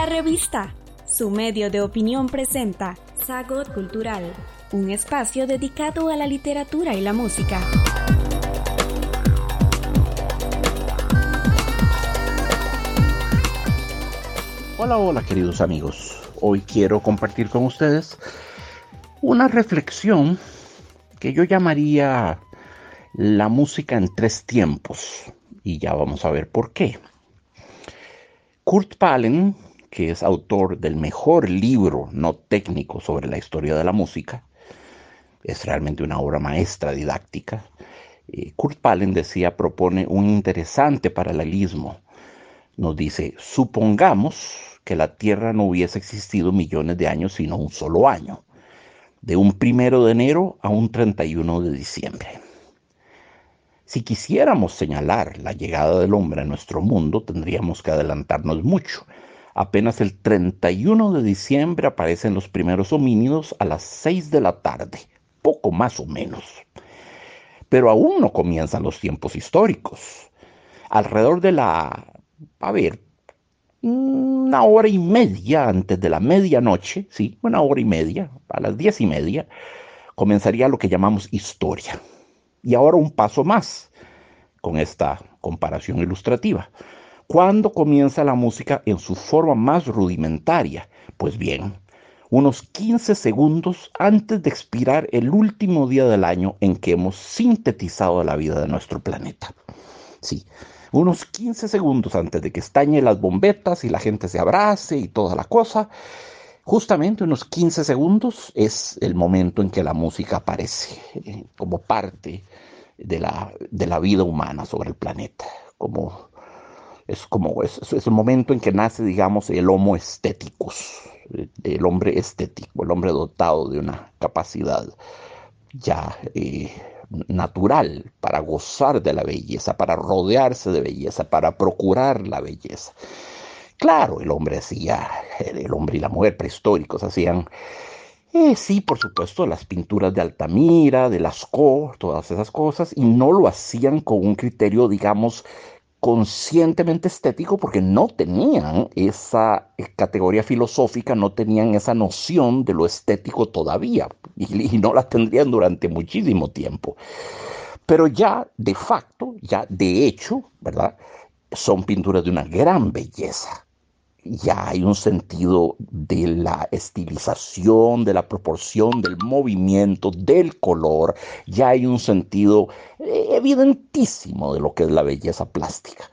La revista, su medio de opinión presenta Sagot Cultural, un espacio dedicado a la literatura y la música. Hola, hola queridos amigos. Hoy quiero compartir con ustedes una reflexión que yo llamaría la música en tres tiempos. Y ya vamos a ver por qué. Kurt Pallen, que es autor del mejor libro no técnico sobre la historia de la música, es realmente una obra maestra didáctica. Eh, Kurt Pallen decía, propone un interesante paralelismo. Nos dice, supongamos que la Tierra no hubiese existido millones de años, sino un solo año, de un primero de enero a un 31 de diciembre. Si quisiéramos señalar la llegada del hombre a nuestro mundo, tendríamos que adelantarnos mucho. Apenas el 31 de diciembre aparecen los primeros homínidos a las 6 de la tarde, poco más o menos. Pero aún no comienzan los tiempos históricos. Alrededor de la, a ver, una hora y media antes de la medianoche, sí, una hora y media, a las diez y media, comenzaría lo que llamamos historia. Y ahora un paso más con esta comparación ilustrativa. ¿Cuándo comienza la música en su forma más rudimentaria? Pues bien, unos 15 segundos antes de expirar el último día del año en que hemos sintetizado la vida de nuestro planeta. Sí, unos 15 segundos antes de que estañen las bombetas y la gente se abrace y toda la cosa, justamente unos 15 segundos es el momento en que la música aparece eh, como parte de la, de la vida humana sobre el planeta, como es como es, es, el momento en que nace, digamos, el homo estéticus, eh, el hombre estético, el hombre dotado de una capacidad ya eh, natural para gozar de la belleza, para rodearse de belleza, para procurar la belleza. Claro, el hombre hacía, el hombre y la mujer prehistóricos hacían, eh, sí, por supuesto, las pinturas de Altamira, de Lascaux, todas esas cosas, y no lo hacían con un criterio, digamos, conscientemente estético porque no tenían esa eh, categoría filosófica, no tenían esa noción de lo estético todavía y, no la tendrían durante muchísimo tiempo. Pero ya de facto, ya de hecho, ¿verdad? Son pinturas de una gran belleza ya hay un sentido de la estilización, de la proporción, del movimiento, del color, ya hay un sentido eh, evidentísimo de lo que es la belleza plástica.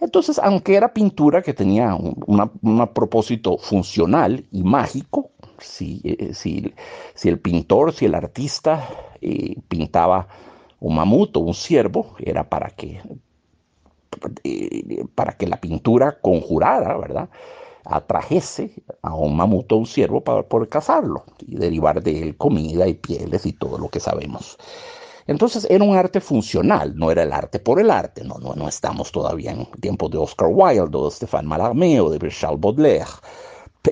Entonces, aunque era pintura que tenía un propósito funcional y mágico, si, eh, si, si, el pintor, si el artista eh, pintaba un mamut o un ciervo, era para que para que la pintura conjurara, ¿verdad? Atrajese a un mamut o un ciervo para poder cazarlo y derivar de él comida y pieles y todo lo que sabemos. Entonces era un arte funcional, no era el arte por el arte, no, no, no estamos todavía en tiempos de Oscar Wilde o de Stéphane Mallarmé o de Charles Baudelaire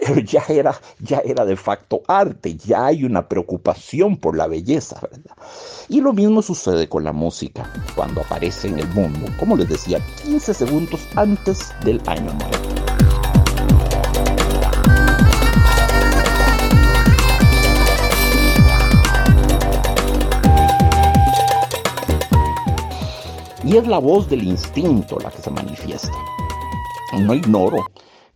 pero ya era, ya era de facto arte, ya hay una preocupación por la belleza, ¿verdad? Y lo mismo sucede con la música, cuando aparece en el mundo, como les decía, 15 segundos antes del año nuevo. Y es la voz del instinto la que se manifiesta. No ignoro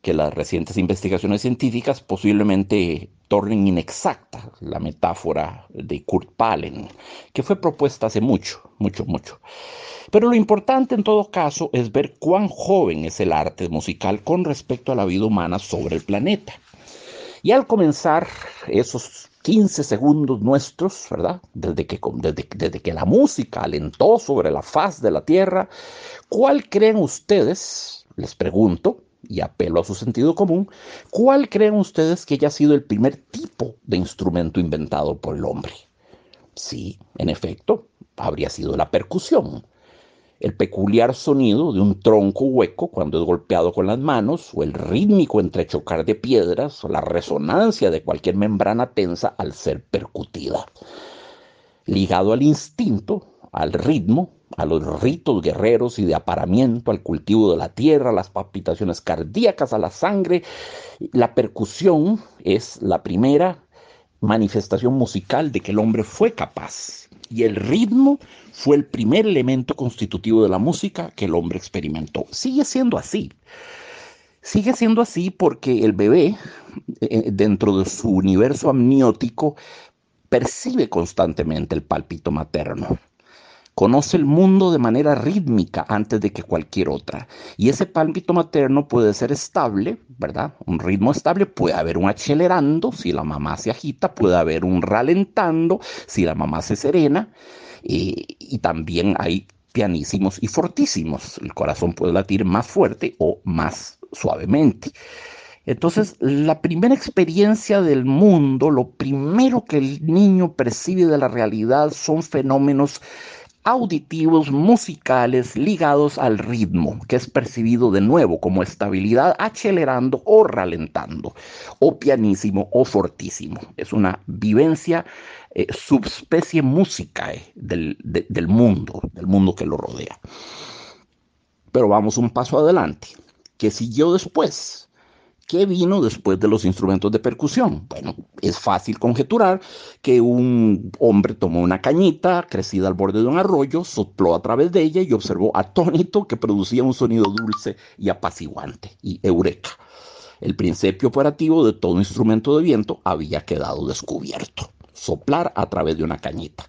que las recientes investigaciones científicas posiblemente tornen inexacta la metáfora de Kurt Pallen, que fue propuesta hace mucho, mucho, mucho. Pero lo importante en todo caso es ver cuán joven es el arte musical con respecto a la vida humana sobre el planeta. Y al comenzar esos 15 segundos nuestros, ¿verdad? Desde que, desde, desde que la música alentó sobre la faz de la Tierra, ¿cuál creen ustedes, les pregunto, y apelo a su sentido común, ¿cuál creen ustedes que haya sido el primer tipo de instrumento inventado por el hombre? Sí, en efecto, habría sido la percusión, el peculiar sonido de un tronco hueco cuando es golpeado con las manos, o el rítmico entrechocar de piedras, o la resonancia de cualquier membrana tensa al ser percutida. Ligado al instinto, al ritmo, a los ritos guerreros y de aparamiento, al cultivo de la tierra, las palpitaciones cardíacas, a la sangre. La percusión es la primera manifestación musical de que el hombre fue capaz. Y el ritmo fue el primer elemento constitutivo de la música que el hombre experimentó. Sigue siendo así. Sigue siendo así porque el bebé, eh, dentro de su universo amniótico, percibe constantemente el pálpito materno. Conoce el mundo de manera rítmica antes de que cualquier otra. Y ese pálpito materno puede ser estable, ¿verdad? Un ritmo estable. Puede haber un acelerando si la mamá se agita. Puede haber un ralentando si la mamá se serena. y también hay pianísimos y fortísimos. El corazón puede latir más fuerte o más suavemente. Entonces, la primera experiencia del mundo, lo primero que el niño percibe de la realidad son fenómenos auditivos, musicales, ligados al ritmo, que es percibido de nuevo como estabilidad, acelerando o ralentando, o pianísimo o fortísimo. Es una vivencia eh, subspecie música eh, del, del mundo, del mundo que lo rodea. Pero vamos un paso adelante. ¿Qué siguió después? ¿Qué vino después de los instrumentos de percusión? Bueno, es fácil conjeturar que un hombre tomó una cañita crecida al borde de un arroyo, sopló a través de ella y observó atónito que producía un sonido dulce y apaciguante. Y eureka. El principio operativo de todo instrumento de viento había quedado descubierto. Soplar a través de una cañita.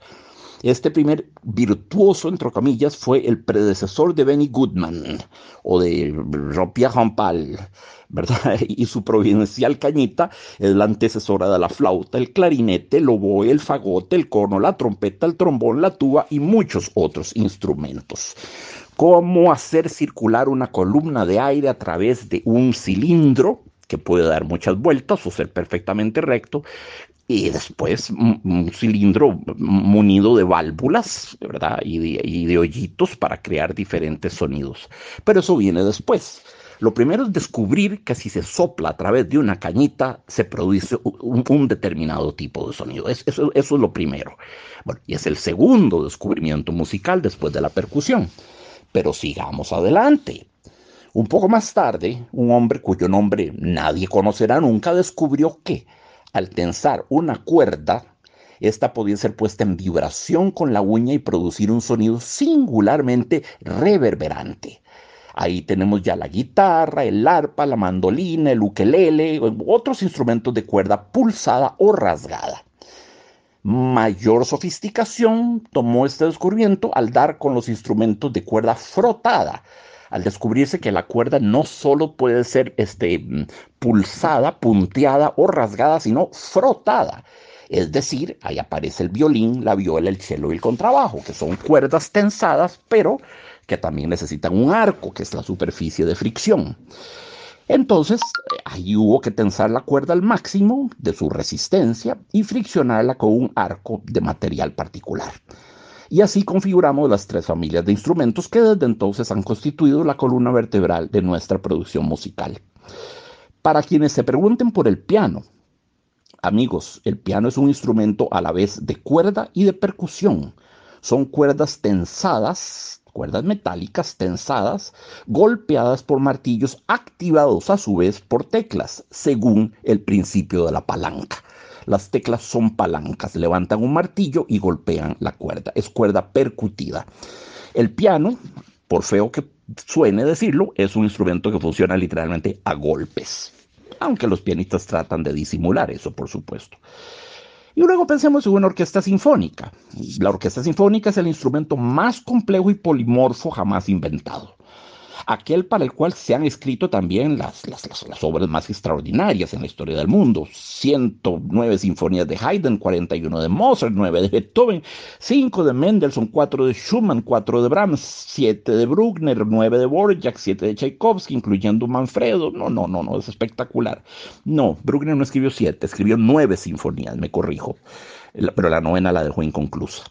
Este primer virtuoso, entre comillas, fue el predecesor de Benny Goodman o de Jean-Pierre Rampal ¿verdad? Y su providencial cañita es la antecesora de la flauta, el clarinete, el oboe, el fagote, el corno, la trompeta, el trombón, la tuba y muchos otros instrumentos. Cómo hacer circular una columna de aire a través de un cilindro que puede dar muchas vueltas o ser perfectamente recto, y después un, cilindro munido de válvulas, ¿verdad? Y de, hoyitos para crear diferentes sonidos. Pero eso viene después. Lo primero es descubrir que si se sopla a través de una cañita se produce un, determinado tipo de sonido. eso, es lo primero. Y es el segundo descubrimiento musical después de la percusión. Pero sigamos adelante. Un poco más tarde, un hombre cuyo nombre nadie conocerá nunca descubrió que al tensar una cuerda, esta podía ser puesta en vibración con la uña y producir un sonido singularmente reverberante. Ahí tenemos ya la guitarra, el arpa, la mandolina, el ukelele, otros instrumentos de cuerda pulsada o rasgada. Mayor sofisticación tomó este descubrimiento al dar con los instrumentos de cuerda frotada, al descubrirse que la cuerda no solo puede ser este, pulsada, punteada o rasgada, sino frotada. Es decir, ahí aparece el violín, la viola, el cello y el contrabajo, que son cuerdas tensadas, pero que también necesitan un arco, que es la superficie de fricción. Entonces, ahí hubo que tensar la cuerda al máximo de su resistencia y friccionarla con un arco de material particular. Y así configuramos las tres familias de instrumentos que desde entonces han constituido la columna vertebral de nuestra producción musical. Para quienes se pregunten por el piano, amigos, el piano es un instrumento a la vez de cuerda y de percusión. Son cuerdas tensadas cuerdas metálicas tensadas, golpeadas por martillos activados a su vez por teclas, según el principio de la palanca. Las teclas son palancas, levantan un martillo y golpean la cuerda. Es cuerda percutida. El piano, por feo que suene decirlo, es un instrumento que funciona literalmente a golpes. Aunque los pianistas tratan de disimular eso, por supuesto. Y luego pensemos en una orquesta sinfónica. La orquesta sinfónica es el instrumento más complejo y polimorfo jamás inventado aquel para el cual se han escrito también las, las, las, obras más extraordinarias en la historia del mundo. 109 sinfonías de Haydn, 41 de Mozart, 9 de Beethoven, 5 de Mendelssohn, 4 de Schumann, 4 de Brahms, 7 de Bruckner, 9 de Borjak, 7 de Tchaikovsky, incluyendo Manfredo. No, no, no, no, es espectacular. No, Bruckner no escribió 7, escribió 9 sinfonías, me corrijo, pero la novena la dejó inconclusa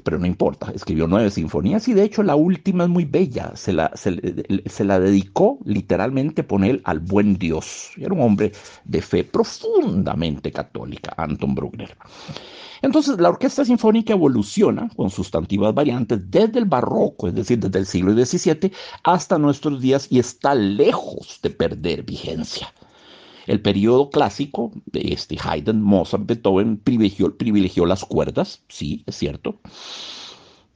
pero no importa, escribió nueve sinfonías y de hecho la última es muy bella, se la, se, la dedicó literalmente por él al buen Dios. Era un hombre de fe profundamente católica, Anton Bruckner. Entonces, la orquesta sinfónica evoluciona con sustantivas variantes desde el barroco, es decir, desde el siglo XVII hasta nuestros días y está lejos de perder vigencia. El periodo clásico este Haydn, Mozart, Beethoven privilegió, privilegió las cuerdas, sí, es cierto.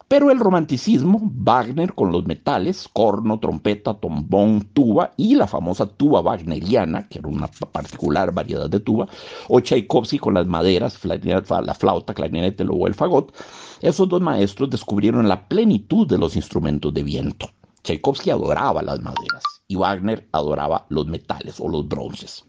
Pero el romanticismo, Wagner con los metales, corno, trompeta, trombón, tuba y la famosa tuba wagneriana, que era una particular variedad de tuba, o Tchaikovsky con las maderas, la flauta, clarinete, luego el fagot, esos dos maestros descubrieron la plenitud de los instrumentos de viento. Tchaikovsky adoraba las maderas y Wagner adoraba los metales o los bronces.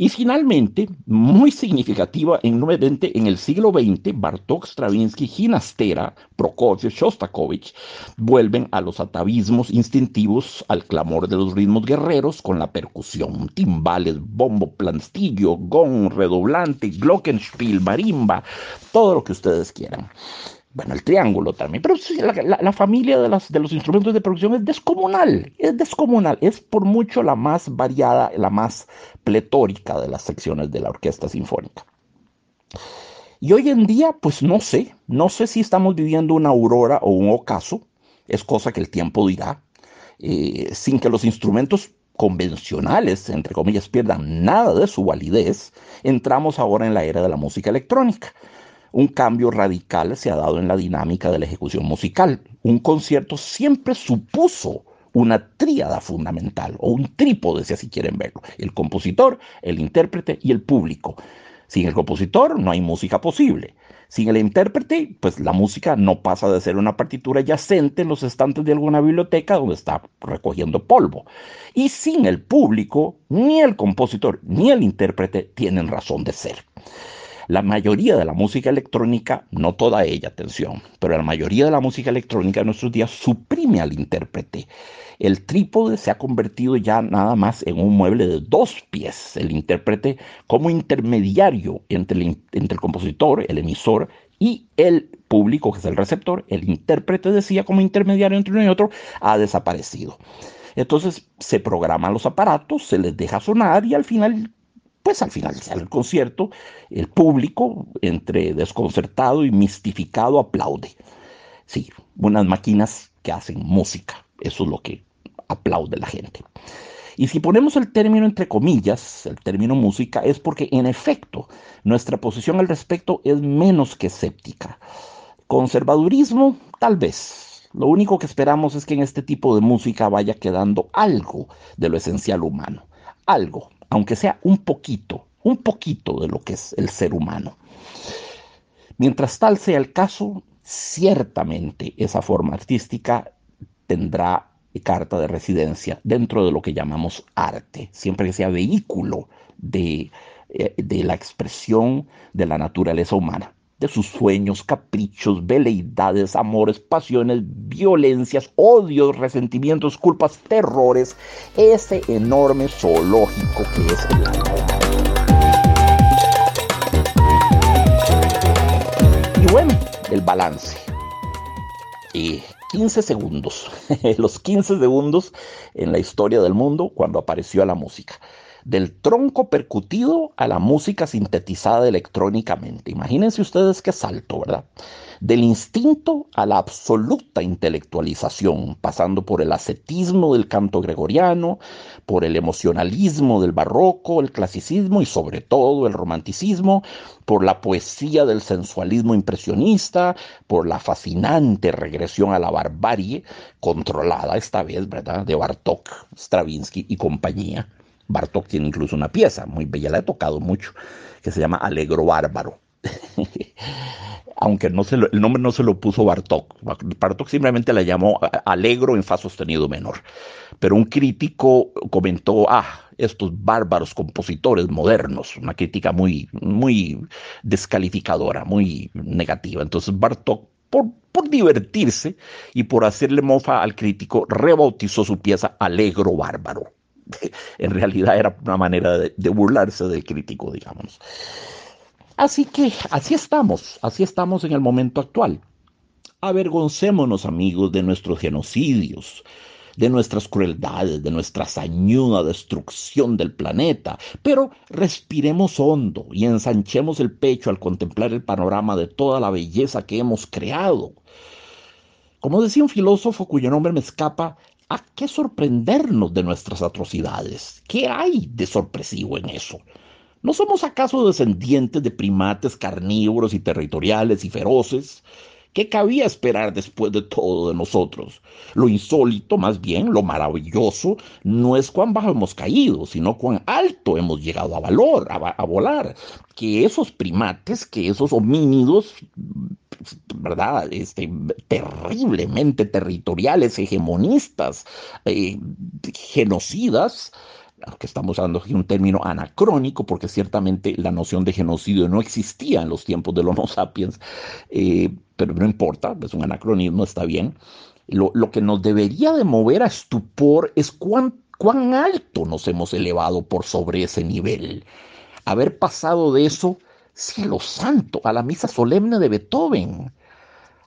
Y finalmente, muy significativa en, en el siglo XX, Bartók, Stravinsky, Ginastera, Prokofiev, Shostakovich vuelven a los atavismos instintivos, al clamor de los ritmos guerreros con la percusión, timbales, bombo, planstillo, gong, redoblante, glockenspiel, marimba, todo lo que ustedes quieran bueno, el triángulo también, pero la, familia de, los instrumentos de producción es descomunal, es descomunal, es por mucho la más variada, la más pletórica de las secciones de la orquesta sinfónica. Y hoy en día, pues no sé, no sé si estamos viviendo una aurora o un ocaso, es cosa que el tiempo dirá, eh, sin que los instrumentos convencionales, entre comillas, pierdan nada de su validez, entramos ahora en la era de la música electrónica un cambio radical se ha dado en la dinámica de la ejecución musical. Un concierto siempre supuso una tríada fundamental, o un trípode, si así quieren verlo, el compositor, el intérprete y el público. Sin el compositor no hay música posible. Sin el intérprete, pues la música no pasa de ser una partitura yacente en los estantes de alguna biblioteca donde está recogiendo polvo. Y sin el público, ni el compositor ni el intérprete tienen razón de ser. La mayoría de la música electrónica, no toda ella, atención, pero la mayoría de la música electrónica de nuestros días suprime al intérprete. El trípode se ha convertido ya nada más en un mueble de dos pies. El intérprete como intermediario entre el, entre el compositor, el emisor y el público, que es el receptor, el intérprete decía como intermediario entre uno y otro, ha desaparecido. Entonces se programan los aparatos, se les deja sonar y al final pues al final del concierto, el público, entre desconcertado y mistificado, aplaude. Sí, unas máquinas que hacen música, eso es lo que aplaude la gente. Y si ponemos el término entre comillas, el término música, es porque en efecto nuestra posición al respecto es menos que escéptica. Conservadurismo, tal vez. Lo único que esperamos es que en este tipo de música vaya quedando algo de lo esencial humano. Algo, aunque sea un poquito, un poquito de lo que es el ser humano. Mientras tal sea el caso, ciertamente esa forma artística tendrá carta de residencia dentro de lo que llamamos arte, siempre que sea vehículo de, eh, de la expresión de la naturaleza humana de sus sueños, caprichos, veleidades, amores, pasiones, violencias, odios, resentimientos, culpas, terrores, ese enorme zoológico que es el alma. Y bueno, el balance. Y 15 segundos, los 15 segundos en la historia del mundo cuando apareció la música del tronco percutido a la música sintetizada electrónicamente. Imagínense ustedes qué salto, ¿verdad? Del instinto a la absoluta intelectualización, pasando por el ascetismo del canto gregoriano, por el emocionalismo del barroco, el clasicismo y sobre todo el romanticismo, por la poesía del sensualismo impresionista, por la fascinante regresión a la barbarie, controlada esta vez, ¿verdad?, de Bartók, Stravinsky y compañía Bartok tiene incluso una pieza muy bella, la he tocado mucho, que se llama Alegro Bárbaro. Aunque no se el nombre no se lo puso Bartok. Bartok simplemente la llamó Alegro en fa sostenido menor. Pero un crítico comentó, ah, estos bárbaros compositores modernos, una crítica muy, muy descalificadora, muy negativa. Entonces Bartok por, por, divertirse y por hacerle mofa al crítico, rebautizó su pieza Alegro Bárbaro. en realidad era una manera de, burlarse del crítico, digamos. Así que así estamos, así estamos en el momento actual. Avergoncémonos, amigos, de nuestros genocidios, de nuestras crueldades, de nuestra sañuda destrucción del planeta, pero respiremos hondo y ensanchemos el pecho al contemplar el panorama de toda la belleza que hemos creado. Como decía un filósofo cuyo nombre me escapa, ¿a qué sorprendernos de nuestras atrocidades? ¿Qué hay de sorpresivo en eso? ¿No somos acaso descendientes de primates carnívoros y territoriales y feroces? ¿Qué cabía esperar después de todo de nosotros? Lo insólito, más bien, lo maravilloso, no es cuán bajo hemos caído, sino cuán alto hemos llegado a valor, a, volar. Que esos primates, que esos homínidos, ¿verdad? Este, terriblemente territoriales, hegemonistas, eh, genocidas, aunque estamos hablando de un término anacrónico, porque ciertamente la noción de genocidio no existía en los tiempos del Homo sapiens, eh, pero no importa, es un anacronismo, está bien. Lo, que nos debería de mover a estupor es cuán, cuán alto nos hemos elevado por sobre ese nivel. Haber pasado de eso, cielo santo, a la misa solemne de Beethoven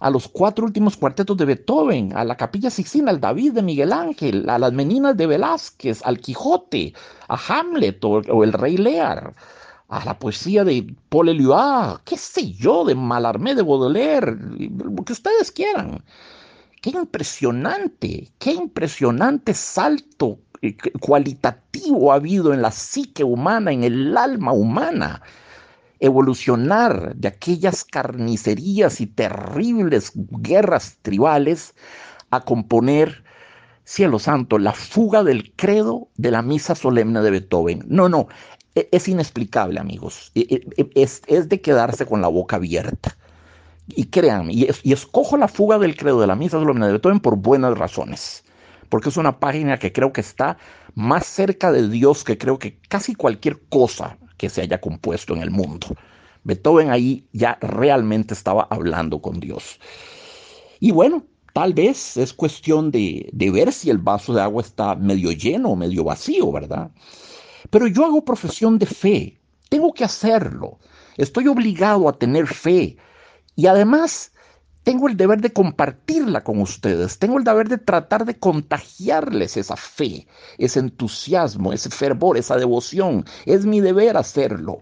a los cuatro últimos cuartetos de Beethoven, a la Capilla Sixtina, al David de Miguel Ángel, a las Meninas de Velázquez, al Quijote, a Hamlet o, el Rey Lear, a la poesía de Paul Eluard, qué sé yo, de Mallarmé, de Baudelaire, lo que ustedes quieran. Qué impresionante, qué impresionante salto eh, cualitativo ha habido en la psique humana, en el alma humana evolucionar de aquellas carnicerías y terribles guerras tribales a componer, cielo santo, la fuga del credo de la misa solemne de Beethoven. No, no, e, es inexplicable, amigos. E, e, es, de quedarse con la boca abierta. Y créanme, y, y escojo la fuga del credo de la misa solemne de Beethoven por buenas razones porque es una página que creo que está más cerca de Dios que creo que casi cualquier cosa que se haya compuesto en el mundo. Beethoven ahí ya realmente estaba hablando con Dios. Y bueno, tal vez es cuestión de, de ver si el vaso de agua está medio lleno o medio vacío, ¿verdad? Pero yo hago profesión de fe, tengo que hacerlo, estoy obligado a tener fe y además tengo el deber de compartirla con ustedes, tengo el deber de tratar de contagiarles esa fe, ese entusiasmo, ese fervor, esa devoción. Es mi deber hacerlo.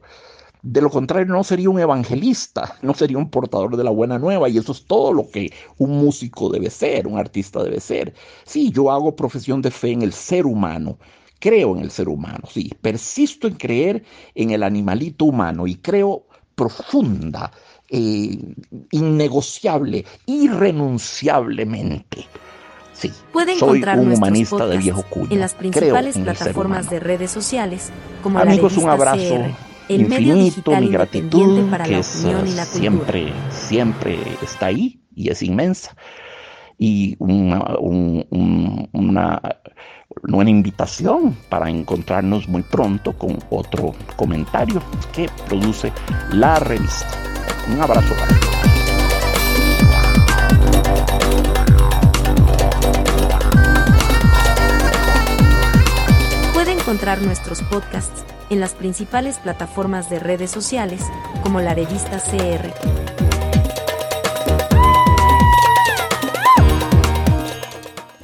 De lo contrario, no sería un evangelista, no sería un portador de la buena nueva, y eso es todo lo que un músico debe ser, un artista debe ser. Sí, yo hago profesión de fe en el ser humano, creo en el ser humano, sí, persisto en creer en el animalito humano y creo profunda eh, innegociable, irrenunciablemente. Sí, Puede encontrar soy un humanista de viejo cuño. En las principales plataformas de redes sociales, como Amigos, un abrazo infinito, mi gratitud, que es, siempre, siempre está ahí y es inmensa. Y una, una, una invitación para encontrarnos muy pronto con otro comentario que produce la revista. Un abrazo. Puede encontrar nuestros podcasts en las principales plataformas de redes sociales como la revista CR